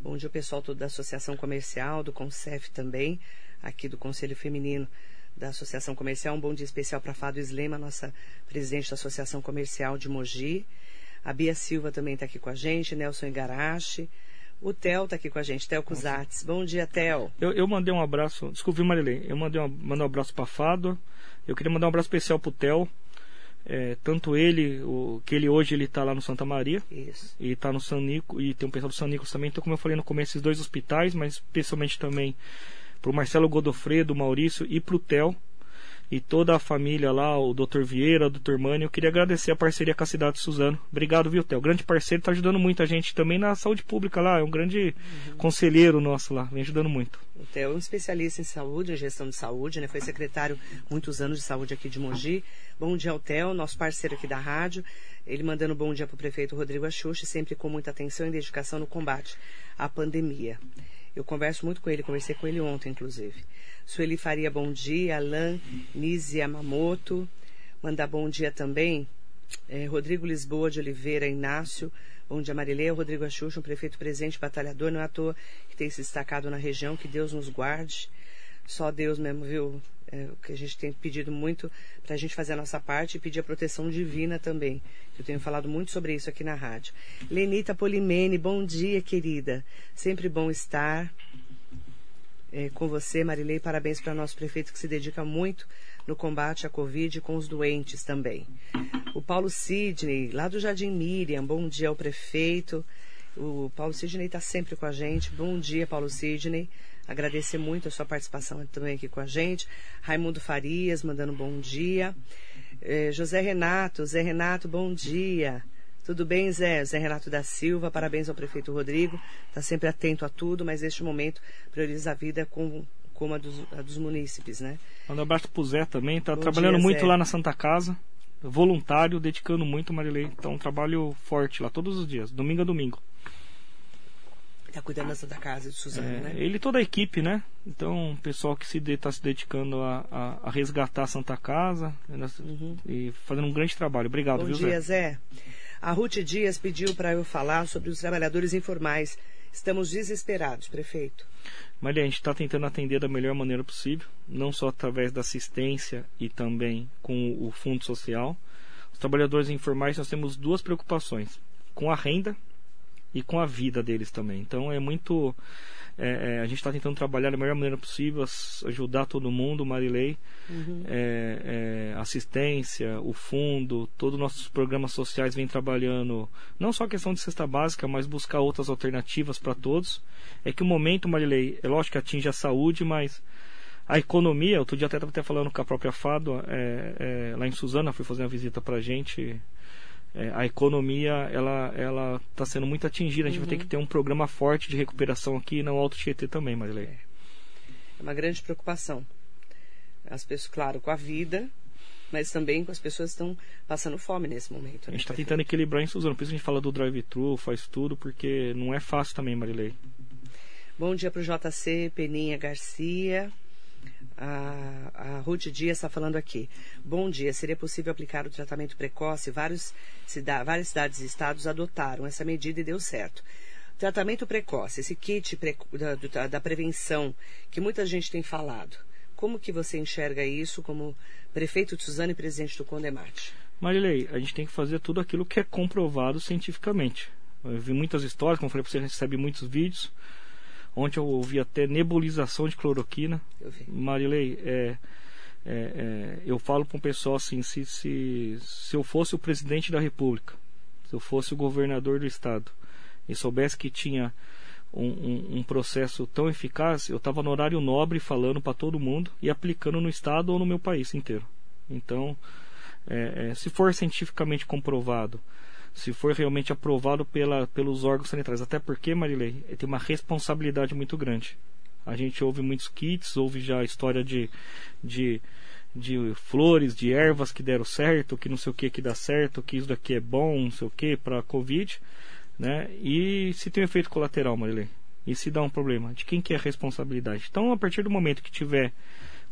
Bom dia, o pessoal todo da Associação Comercial, do CONCEF também, aqui do Conselho Feminino da Associação Comercial. Um bom dia especial para Fado Slema, nossa presidente da Associação Comercial de Mogi. A Bia Silva também está aqui com a gente, Nelson Igarashi. O Theo está aqui com a gente, Theo Cusates. Bom dia, Theo. Eu, eu mandei um abraço, desculpe, Marilene, eu mandei uma, mandei um abraço para Fado. Eu queria mandar um abraço especial para o Theo. É, tanto ele, o, que ele hoje ele está lá no Santa Maria Isso. e está no San Nico e tem um pessoal do San Nicolas também. Então, como eu falei no começo, esses dois hospitais, mas especialmente também para o Marcelo Godofredo, Maurício e para o Theo e toda a família lá, o Dr. Vieira, o Dr. Mani, eu queria agradecer a parceria com a cidade de Suzano. Obrigado, viu, Theo? Grande parceiro, está ajudando muito a gente também na saúde pública lá, é um grande uhum. conselheiro nosso lá, vem ajudando muito. O Theo é um especialista em saúde, em gestão de saúde, né? Foi secretário muitos anos de saúde aqui de Mogi. Bom dia ao Theo, nosso parceiro aqui da rádio. Ele mandando bom dia para o prefeito Rodrigo Axuxi, sempre com muita atenção e dedicação no combate à pandemia. Eu converso muito com ele, conversei com ele ontem, inclusive. Sueli Faria, bom dia. Alain Nise Yamamoto. Mandar bom dia também. É, Rodrigo Lisboa de Oliveira Inácio. Bom dia, Marileia. Rodrigo Axuxa, um prefeito presente, batalhador. Não é à toa que tem se destacado na região. Que Deus nos guarde. Só Deus mesmo, viu? É, o que a gente tem pedido muito para a gente fazer a nossa parte e pedir a proteção divina também. Eu tenho falado muito sobre isso aqui na rádio. Lenita Polimene, bom dia, querida. Sempre bom estar é, com você, Marilei. Parabéns para nosso prefeito que se dedica muito no combate à Covid e com os doentes também. O Paulo Sidney, lá do Jardim Miriam, bom dia ao prefeito. O Paulo Sidney está sempre com a gente. Bom dia, Paulo Sidney. Agradecer muito a sua participação também aqui com a gente. Raimundo Farias, mandando bom dia. É, José Renato, Zé Renato, bom dia. Tudo bem, Zé? Zé Renato da Silva, parabéns ao prefeito Rodrigo. Está sempre atento a tudo, mas neste momento prioriza a vida com, como a dos, a dos munícipes, né? Manda um abraço pro Zé também, está trabalhando dia, muito Zé. lá na Santa Casa. Voluntário, dedicando muito, Marilei. Então, um trabalho forte lá todos os dias, domingo a domingo. Está cuidando da Casa de Suzano, é, né? Ele e toda a equipe, né? Então, o pessoal que se está se dedicando a, a, a, resgatar a Santa Casa né? uhum. e fazendo um grande trabalho. Obrigado, Bom viu, dia, Zé? Zé. A Ruth Dias pediu para eu falar sobre os trabalhadores informais. Estamos desesperados, prefeito. Maria, a gente está tentando atender da melhor maneira possível, não só através da assistência e também com o fundo social. Os trabalhadores informais nós temos duas preocupações: com a renda e com a vida deles também. Então é muito. É, é, a gente está tentando trabalhar da melhor maneira possível, ajudar todo mundo, Marilei, uhum. é, é, assistência, o fundo, todos os nossos programas sociais vêm trabalhando, não só a questão de cesta básica, mas buscar outras alternativas para todos. É que o momento, Marilei, é lógico que atinge a saúde, mas a economia, outro dia até estava até falando com a própria Fado, é, é, lá em Suzana, fui fazer uma visita para a gente é, a economia ela ela está sendo muito atingida. A gente uhum. vai ter uhum. que ter um programa forte de recuperação aqui no Alto Tietê também, Marilei. É. é uma grande preocupação. As pessoas, claro, com a vida, mas também com as pessoas que estão passando fome nesse momento. Né? A gente está tentando equilibrar em Suzano. Por isso a gente fala do drive-thru, faz tudo, porque não é fácil também, Marilei. Bom dia para o JC Peninha Garcia. A, a Ruth Dias está falando aqui. Bom dia. Seria possível aplicar o tratamento precoce? Vários, cida, várias cidades e estados adotaram essa medida e deu certo. Tratamento precoce, esse kit pre, da, da prevenção que muita gente tem falado. Como que você enxerga isso como prefeito de Suzano e presidente do Condemate? Marilei, a gente tem que fazer tudo aquilo que é comprovado cientificamente. Eu vi muitas histórias, como falei, você recebe muitos vídeos. Ontem eu ouvi até nebulização de cloroquina. Marilei, é, é, é, eu falo para o pessoal assim: se, se, se eu fosse o presidente da República, se eu fosse o governador do estado e soubesse que tinha um, um, um processo tão eficaz, eu estava no horário nobre falando para todo mundo e aplicando no estado ou no meu país inteiro. Então, é, é, se for cientificamente comprovado se for realmente aprovado pela, pelos órgãos sanitários. Até porque, Marilei, tem uma responsabilidade muito grande. A gente ouve muitos kits, ouve já a história de, de, de flores, de ervas que deram certo, que não sei o que que dá certo, que isso daqui é bom, não sei o que, para Covid. Né? E se tem um efeito colateral, Marilei? E se dá um problema? De quem que é a responsabilidade? Então, a partir do momento que tiver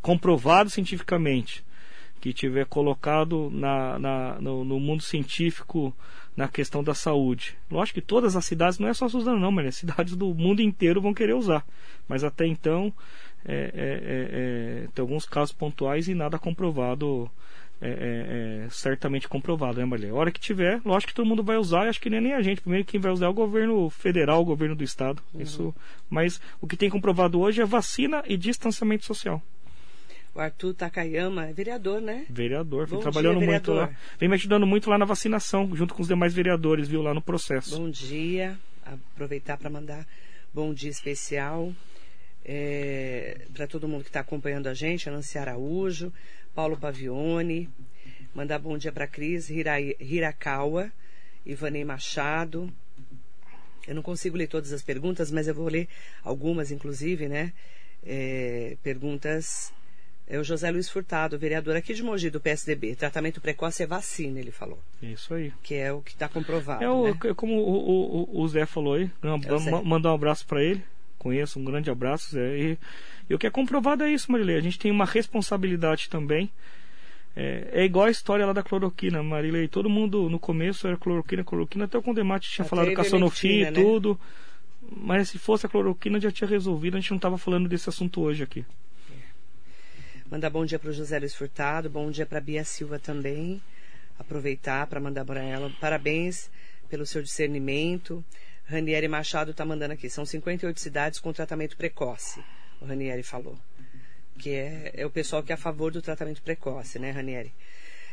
comprovado cientificamente, que tiver colocado na, na no, no, mundo científico na questão da saúde. Lógico que todas as cidades, não é só Suzano não, mas as cidades do mundo inteiro vão querer usar. Mas até então, é, é, é, é tem alguns casos pontuais e nada comprovado é, é, certamente comprovado, né, Maria? A hora que tiver, lógico que todo mundo vai usar, e acho que nem, nem a gente. Primeiro quem vai usar é o governo federal, o governo do estado. Uhum. Isso, mas o que tem comprovado hoje é vacina e distanciamento social. O Arthur Takayama é vereador, né? Vereador, vem Bom trabalhando dia, muito lá. Vem me ajudando muito lá na vacinação, junto com os demais vereadores, viu, lá no processo. Bom dia. Aproveitar para mandar bom dia especial é, para todo mundo que está acompanhando a gente, a Nancy Araújo, Paulo Pavione, mandar bom dia para Cris Hirakawa, Ivanei Machado. Eu não consigo ler todas as perguntas, mas eu vou ler algumas, inclusive, né? É, perguntas. É o José Luiz Furtado, vereador aqui de Mogi, do PSDB. Tratamento precoce é vacina, ele falou. Isso aí. Que é o que está comprovado. É, o, né? Como o, o, o, Zé falou aí. É mandar um abraço para ele. Conheço, um grande abraço, Zé. E e o que é comprovado é isso, Marilei. A gente tem uma responsabilidade também. É, é, igual a história lá da cloroquina, Marilei. Todo mundo no começo era cloroquina, cloroquina. Até o Condemate tinha até falado com a Sanofi e tudo. Né? Mas se fosse a cloroquina já tinha resolvido. A gente não estava falando desse assunto hoje aqui. Mandar bom dia para o José Luiz Furtado. Bom dia para Bia Silva também. Aproveitar para mandar para ela. Parabéns pelo seu discernimento. Ranieri Machado está mandando aqui. São 58 cidades com tratamento precoce o Ranieri falou. Que é, é o pessoal que é a favor do tratamento precoce, né, Ranieri?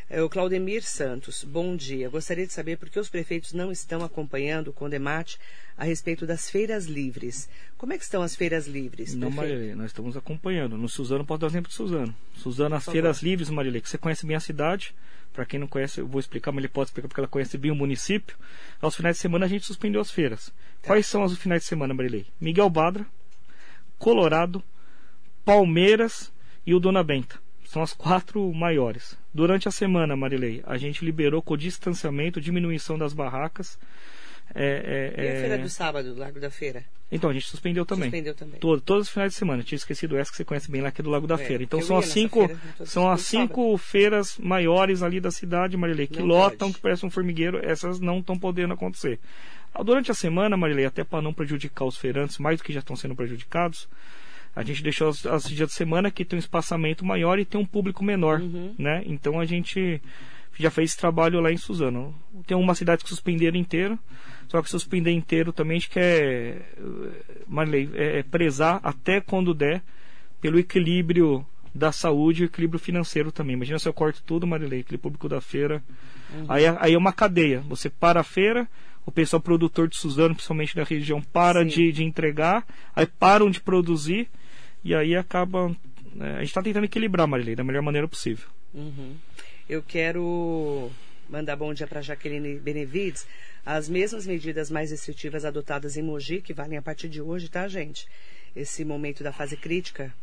É o Claudemir Santos, bom dia. Gostaria de saber por que os prefeitos não estão acompanhando o Condemate a respeito das feiras livres. Como é que estão as feiras livres? Não, Marilê, nós estamos acompanhando. No Suzano, posso dar exemplo de Suzano. Suzano, as feiras livres, Marilê, que você conhece bem a cidade. Para quem não conhece, eu vou explicar, mas ele pode explicar porque ela conhece bem o município. Aos finais de semana a gente suspendeu as feiras. Tá. Quais são os finais de semana, Marilei? Miguel Badra, Colorado, Palmeiras e o Dona Benta. São as quatro maiores. Durante a semana, Marilei, a gente liberou com distanciamento, diminuição das barracas. É, é, e a feira é, do sábado, Largo da Feira? Então, a gente suspendeu também. Suspendeu também. Todo, todos os finais de semana. Eu tinha esquecido essa que você conhece bem lá, que é do Lago da é, Feira. Então são as cinco, feira, são as cinco feiras maiores ali da cidade, Marilei, que não lotam, pode. que parecem um formigueiro. Essas não estão podendo acontecer. Durante a semana, Marilei, até para não prejudicar os feirantes, mais do que já estão sendo prejudicados, a gente deixou os, os dias de semana que tem um espaçamento maior e tem um público menor, uhum. né? Então a gente já fez esse trabalho lá em Suzano. Tem uma cidade que suspenderam inteiro, só que suspender inteiro também a gente quer, Marilei, é, é prezar até quando der pelo equilíbrio da saúde e equilíbrio financeiro também. Imagina se eu corto tudo, Marilei, aquele público da feira. Uhum. Aí, é, aí é uma cadeia. Você para a feira, o pessoal produtor de Suzano, principalmente da região, para de, de, entregar, aí param de produzir e aí acaba. Né, a gente está tentando equilibrar, Marilei, da melhor maneira possível. Uhum. Eu quero mandar bom dia para Jaqueline Benevides. As mesmas medidas mais restritivas adotadas em Mogi, que valem a partir de hoje, tá, gente? Esse momento da fase crítica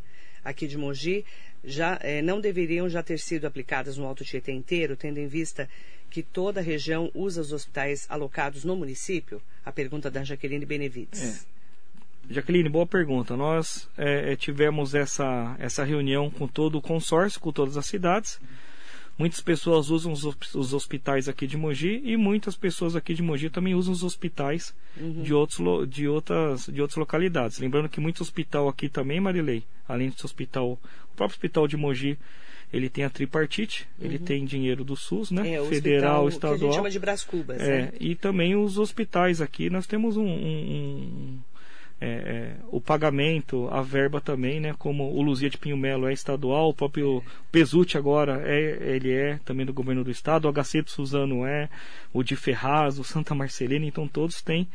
aqui de Mogi, já eh, não deveriam já ter sido aplicadas no Alto Tietê inteiro, tendo em vista que toda a região usa os hospitais alocados no município? A pergunta da Jaqueline Benevides. É. Jaqueline, boa pergunta. Nós é, tivemos essa, essa reunião com todo o consórcio, com todas as cidades. Muitas pessoas usam os, os hospitais aqui de Mogi e muitas pessoas aqui de Mogi também usam os hospitais uhum. de, outros, de, outras, de outras localidades. Lembrando que muito hospital aqui também, Marilei, além desse hospital, o próprio hospital de Mogi ele tem a tripartite, uhum. ele tem dinheiro do SUS, né? É, Federal, estadual. Que a gente chama de Brás Cubas. É, né? E também os hospitais aqui, nós temos um, um, um é, é, o pagamento, a verba também, né? Como o Luzia de Pinho Melo é estadual, o próprio Pesuti agora é, ele é também do governo do estado, o HC do Suzano é, o de Ferraz, o Santa Marcelina, então todos têm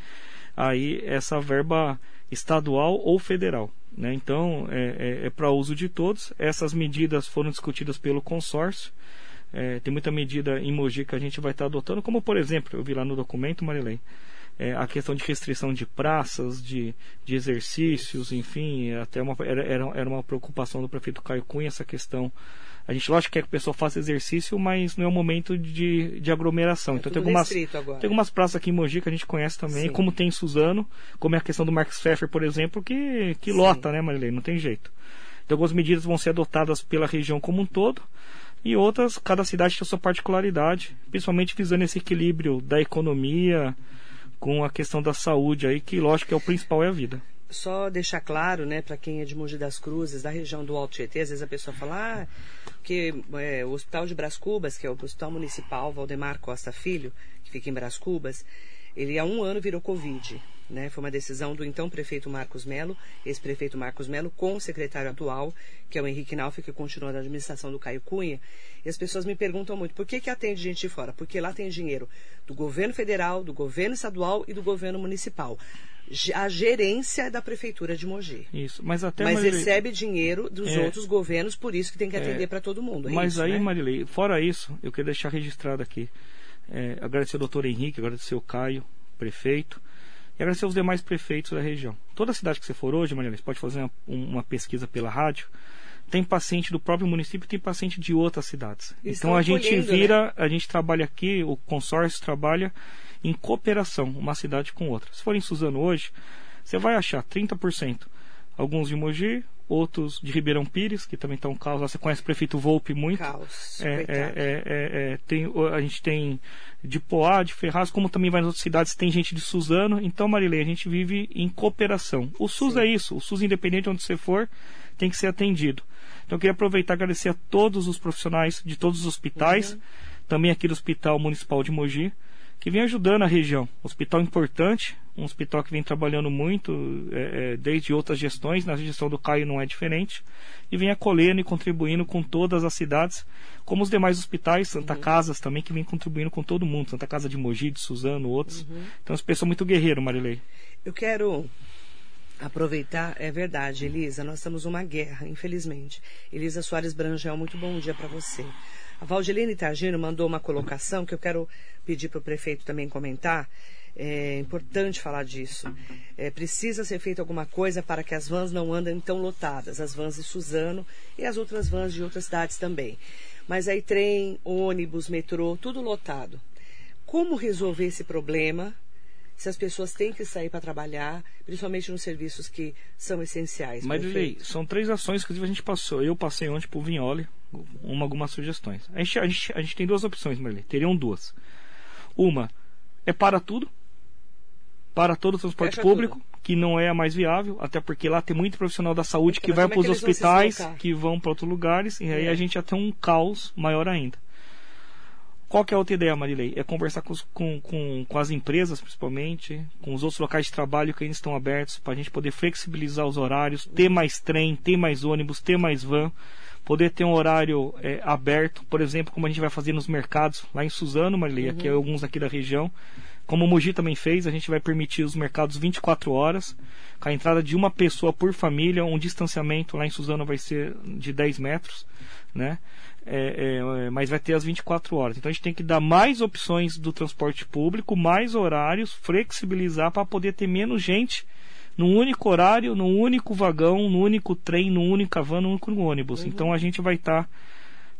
aí essa verba estadual ou federal. Né? Então, é, é, é para uso de todos. Essas medidas foram discutidas pelo consórcio. É, tem muita medida em Mogi que a gente vai estar tá adotando, como por exemplo, eu vi lá no documento, Marilei, é, a questão de restrição de praças, de, de exercícios, enfim, até uma, era, era, era uma preocupação do prefeito Caio Cunha essa questão A gente, lógico, quer que a pessoa faça exercício, mas não é o momento de, de aglomeração. É então tem algumas, tem algumas praças aqui em Mogi que a gente conhece também, Sim. como tem em Suzano, como é a questão do Marcos Pfeffer, por exemplo, que, que Sim. lota, né, Marilei? Não tem jeito. Então algumas medidas vão ser adotadas pela região como um todo e outras, cada cidade tem a sua particularidade, principalmente visando esse equilíbrio da economia com a questão da saúde aí, que lógico que é o principal é a vida. Só deixar claro, né, para quem é de Mogi das Cruzes, da região do Alto Tietê, às vezes a pessoa fala, ah, que é, o Hospital de Brás Cubas, que é o Hospital Municipal Valdemar Costa Filho, que fica em Brás Cubas, ele há um ano virou Covid. Né? Foi uma decisão do então prefeito Marcos Melo, ex-prefeito Marcos Melo, com o secretário atual, que é o Henrique Nalfi, que continua na administração do Caio Cunha. E as pessoas me perguntam muito, por que, que atende gente de fora? Porque lá tem dinheiro do governo federal, do governo estadual e do governo municipal. A gerência é da prefeitura de Mogi. Isso, mas até Mas Marilei- recebe dinheiro dos É. outros governos, por isso que tem que atender É. para todo mundo. é Mas isso, aí, né? Marilei, fora isso, eu queria deixar registrado aqui. É, agradecer ao doutor Henrique, agradecer ao Caio, prefeito, e agradecer aos demais prefeitos da região. Toda cidade que você for hoje, Marilei, você pode fazer uma, um- uma pesquisa pela rádio. Tem paciente do próprio município e tem paciente de outras cidades. Então estão a gente acolhendo, né? vira, a gente trabalha aqui, o consórcio trabalha em cooperação, uma cidade com outra. Se for em Suzano hoje, você vai achar 30%. Alguns de Mogi, outros de Ribeirão Pires, que também estão um caos. Você conhece o prefeito Volpe muito. Caos. É, é, é, é, é, tem, a gente tem de Poá, de Ferraz, como também vai nas outras cidades, tem gente de Suzano. Então, Marilei, a gente vive em cooperação. O SUS Sim. é isso. O SUS, independente de onde você for, tem que ser atendido. Então, eu queria aproveitar e agradecer a todos os profissionais de todos os hospitais, Uhum. também aqui do Hospital Municipal de Mogi, que vem ajudando a região. Hospital importante, um hospital que vem trabalhando muito é, é, desde outras gestões, na gestão do Caio não é diferente, e vem acolhendo e contribuindo com todas as cidades, como os demais hospitais, Santa Casas também, que vem contribuindo com todo mundo, Santa Casa de Mogi, de Suzano, outros. Então, as pessoas muito guerreiro, Marilei. Eu quero aproveitar, é verdade, Elisa, nós estamos numa guerra, infelizmente. Elisa Soares Brangel, muito bom dia para você. A Valdeline Targino mandou uma colocação que eu quero pedir para o prefeito também comentar. É importante falar disso. É, precisa ser feita alguma coisa para que as vans não andem tão lotadas, as vans de Suzano e as outras vans de outras cidades também. Mas aí trem, ônibus, metrô, tudo lotado. Como resolver esse problema se as pessoas têm que sair para trabalhar, principalmente nos serviços que são essenciais? Marilei, são três ações que inclusive a gente passou. Eu passei ontem pro Vignoli, uma, algumas sugestões. A gente, a, gente, a gente tem duas opções, Marilei. Teriam duas. Uma é para tudo, para todo o transporte Fecha público, que não é a mais viável, até porque lá tem muito profissional da saúde que vai é para os vão hospitais, deslocar? que vão para outros lugares, e aí É. a gente já tem um caos maior ainda. Qual que é a outra ideia, Marilei? É conversar com, com, com, com as empresas, principalmente, com os outros locais de trabalho que ainda estão abertos, para a gente poder flexibilizar os horários, ter mais trem, ter mais ônibus, ter mais van, poder ter um horário é, aberto, por exemplo, como a gente vai fazer nos mercados, lá em Suzano, Marilei, aqui alguns aqui da região. Como o Mogi também fez, a gente vai permitir os mercados 24 horas, com a entrada de uma pessoa por família, um distanciamento lá em Suzano vai ser de 10 metros, né? É, é, é, mas vai ter as 24 horas. Então a gente tem que dar mais opções do transporte público, mais horários, flexibilizar para poder ter menos gente num único horário, num único vagão, num único trem, num única van, num único ônibus. Então a gente vai estar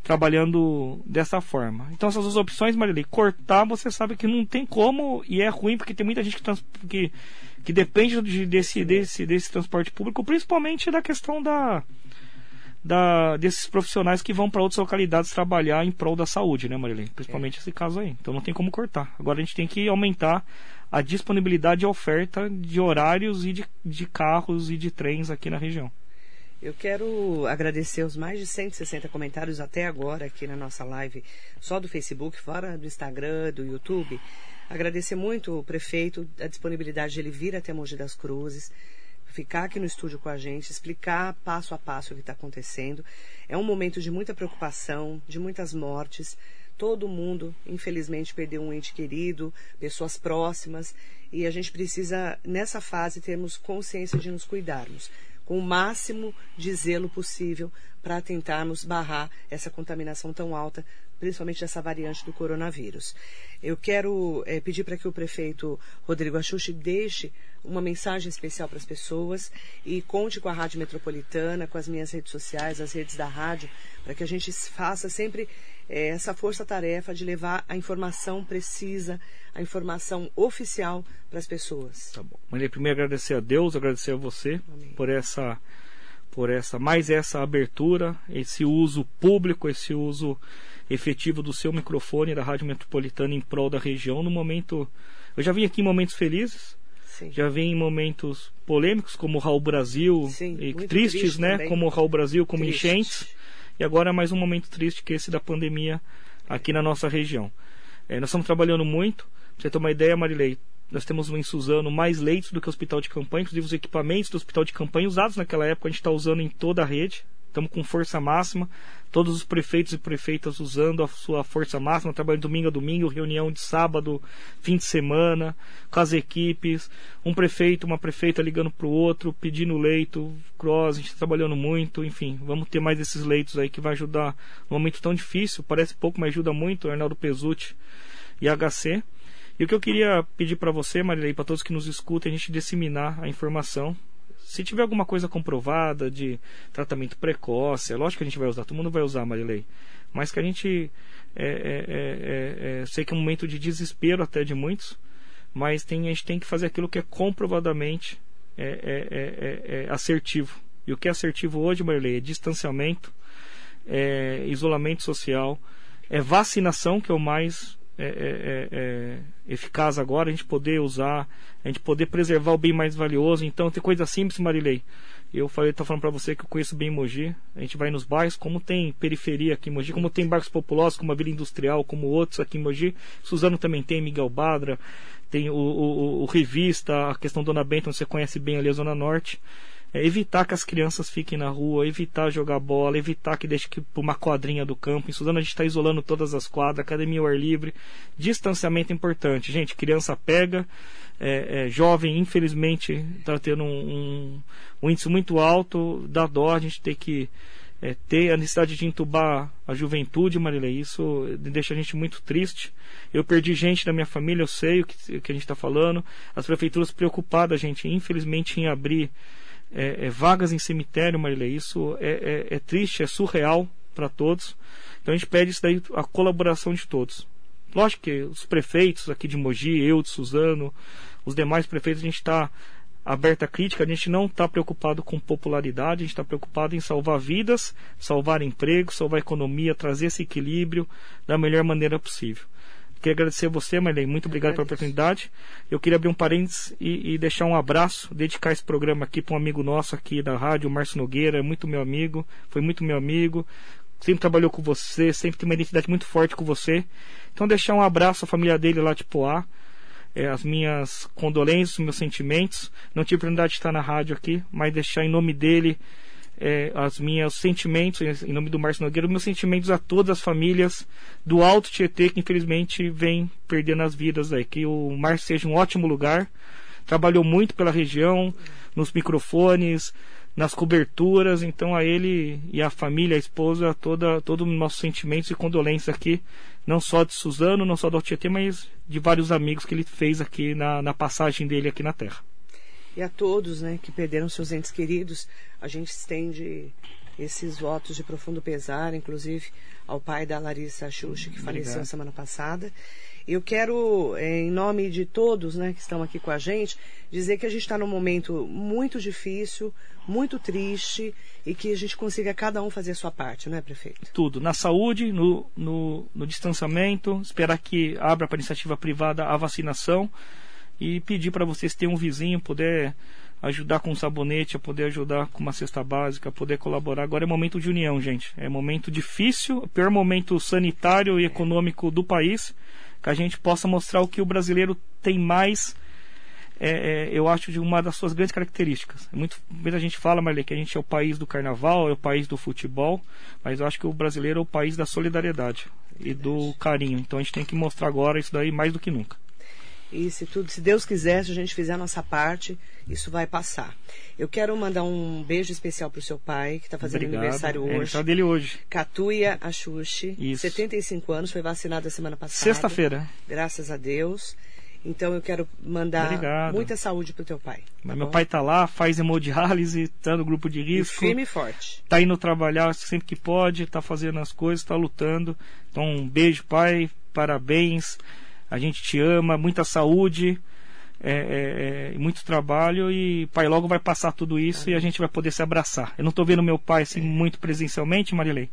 trabalhando dessa forma. Então essas duas opções, Marilei, cortar você sabe que não tem como e é ruim porque tem muita gente que, trans- que, que depende de- desse, desse, desse transporte público, principalmente da questão da, da desses profissionais que vão para outras localidades trabalhar em prol da saúde, né, Marilei? Principalmente esse caso aí. Então não tem como cortar. Agora a gente tem que aumentar a disponibilidade e oferta de horários e de, de carros e de trens aqui na região. Eu quero agradecer os mais de 160 comentários até agora aqui na nossa live, só do Facebook, fora do Instagram, do YouTube. Agradecer muito o prefeito, a disponibilidade de ele vir até Mogi das Cruzes, ficar aqui no estúdio com a gente, explicar passo a passo o que está acontecendo. É um momento de muita preocupação, de muitas mortes. Todo mundo, infelizmente, perdeu um ente querido, pessoas próximas, e a gente precisa, nessa fase, termos consciência de nos cuidarmos com o máximo de zelo possível para tentarmos barrar essa contaminação tão alta, principalmente dessa variante do coronavírus. Eu quero é, pedir para que o prefeito Rodrigo Axuxi deixe uma mensagem especial para as pessoas e conte com a Rádio Metropolitana, com as minhas redes sociais, as redes da rádio, para que a gente faça sempre é, essa força-tarefa de levar a informação precisa, a informação oficial para as pessoas. Tá bom. Maria, primeiro agradecer a Deus, agradecer a você Amém. por essa por essa mais essa abertura, esse uso público, esse uso efetivo do seu microfone da Rádio Metropolitana em prol da região no momento. Eu já vim aqui em momentos felizes, Sim. já vim em momentos polêmicos como o Raul Brasil Sim, e tristes, triste né, também. como o Raul Brasil, como triste. enchentes. E agora é mais um momento triste que esse da pandemia aqui na nossa região. É, nós estamos trabalhando muito. Pra você ter uma ideia, Marilei, nós temos em Suzano mais leitos do que o hospital de campanha, inclusive os equipamentos do hospital de campanha usados naquela época a gente está usando em toda a rede. Estamos com força máxima, todos os prefeitos e prefeitas usando a sua força máxima, trabalhando domingo a domingo, reunião de sábado, fim de semana, com as equipes, um prefeito, uma prefeita ligando para o outro, pedindo leito, cross, a gente está trabalhando muito, enfim, vamos ter mais esses leitos aí que vai ajudar num momento tão difícil, parece pouco, mas ajuda muito, Arnaldo Pesutti e HC. E o que eu queria pedir para você, Marilei, para todos que nos escutem, a gente disseminar a informação. Se tiver alguma coisa comprovada de tratamento precoce, é lógico que a gente vai usar, todo mundo vai usar, Marilei. Mas que a gente. É, é, é, é, sei que é um momento de desespero até de muitos, mas tem, a gente tem que fazer aquilo que é comprovadamente é, é, assertivo. E o que é assertivo hoje, Marilei, é distanciamento, é isolamento social, é vacinação, que é o mais é, é, é, é, eficaz agora, a gente poder usar, a gente poder preservar o bem mais valioso. Então tem coisa simples, Marilei. Eu falei, tô falando para você que eu conheço bem Mogi. A gente vai nos bairros, como tem periferia aqui em Mogi, como tem bairros populosos, como a Vila Industrial, como outros aqui em Mogi. Suzano também tem, Miguel Badra, tem o, o, o Revista, a questão Dona Bento, você conhece bem ali a Zona Norte é evitar que as crianças fiquem na rua, evitar jogar bola, evitar que deixe que uma quadrinha do campo. Em Suzano a gente está isolando todas as quadras, academia ao ar livre, distanciamento importante. Gente, criança pega, é, é, jovem infelizmente está tendo um, um, um, índice muito alto, dá dó, a gente tem que é, ter a necessidade de entubar a juventude, Marília, isso deixa a gente muito triste. Eu perdi gente da minha família, eu sei o que, que a gente está falando. As prefeituras preocupadas, gente, infelizmente, em abrir é, é, vagas em cemitério, Marilei. Isso é, é, é triste, é surreal para todos. Então a gente pede isso daí, a colaboração de todos. Lógico que os prefeitos aqui de Mogi, eu de Suzano, os demais prefeitos, a gente está aberta à crítica, a gente não está preocupado com popularidade, a gente está preocupado em salvar vidas, salvar empregos, salvar economia, trazer esse equilíbrio da melhor maneira possível. Queria agradecer a você, Marlene. Muito obrigado pela oportunidade. Eu queria abrir um parênteses e, e deixar um abraço, dedicar esse programa aqui para um amigo nosso aqui da rádio, o Márcio Nogueira, muito meu amigo, foi muito meu amigo. Sempre trabalhou com você, sempre tem uma identidade muito forte com você. Então deixar um abraço à família dele lá de Poá. É, as minhas condolências, meus sentimentos. Não tive oportunidade de estar na rádio aqui, mas deixar em nome dele é, as minhas sentimentos, em nome do Márcio Nogueira, meus sentimentos a todas as famílias do Alto Tietê que infelizmente vem perdendo as vidas aí. Que o Márcio seja um ótimo lugar. Trabalhou muito pela região, nos microfones, nas coberturas. Então a ele e a família, a esposa, toda, todos os nossos sentimentos e condolências aqui, não só de Suzano, não só do Tietê, mas de vários amigos que ele fez aqui na, na passagem dele aqui na Terra e a todos né, que perderam seus entes queridos. A gente estende esses votos de profundo pesar, inclusive ao pai da Larissa Xuxa, que faleceu Obrigado. semana passada. Eu quero, eh, em nome de todos né, que estão aqui com a gente, dizer que a gente está num momento muito difícil, muito triste e que a gente consiga cada um fazer a sua parte, não é, prefeito? Tudo. Na saúde, no, no, no distanciamento, esperar que abra para a iniciativa privada a vacinação e pedir para vocês ter um vizinho, poder ajudar com um sabonete, a poder ajudar com uma cesta básica, poder colaborar. Agora é momento de união, gente. É momento difícil, o pior momento sanitário e econômico do país, que a gente possa mostrar o que o brasileiro tem mais. É, é, eu acho de uma das suas grandes características. Muito, muita gente fala, Marley, que a gente é o país do carnaval, é o país do futebol, mas eu acho que o brasileiro é o país da solidariedade e do carinho. Então a gente tem que mostrar agora isso daí mais do que nunca. E se tudo, se Deus quiser, se a gente fizer a nossa parte, isso vai passar. Eu quero mandar um beijo especial para o seu pai, que está fazendo Obrigado. aniversário É hoje. aniversário dele hoje. Catuia Axuxi, Isso. 75 anos, foi vacinado a semana passada. Sexta-feira. Graças a Deus. Então eu quero mandar Obrigado. muita saúde pro teu pai. Tá meu bom? pai tá lá, faz hemodiálise, tá no grupo de E risco. firme e forte. Tá indo trabalhar sempre que pode, tá fazendo as coisas, tá lutando. Então, um beijo, pai, parabéns. A gente te ama, muita saúde, é, é, é, muito trabalho e pai logo vai passar tudo isso e a gente vai poder se abraçar. Eu não tô vendo meu pai assim muito presencialmente, Marilei,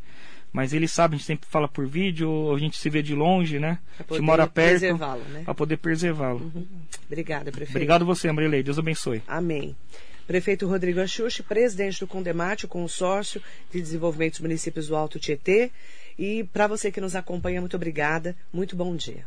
mas ele sabe, a gente sempre fala por vídeo, ou a gente se vê de longe, né? Pra poder mora perto preservá-lo, né? para poder preservá-lo. Obrigada, prefeito. Obrigado você, Marilei. Deus abençoe. Amém. Prefeito Rodrigo Axuxi, presidente do Condemate, o consórcio de desenvolvimento dos municípios do Alto Tietê. E para você que nos acompanha, muito obrigada. Muito bom dia.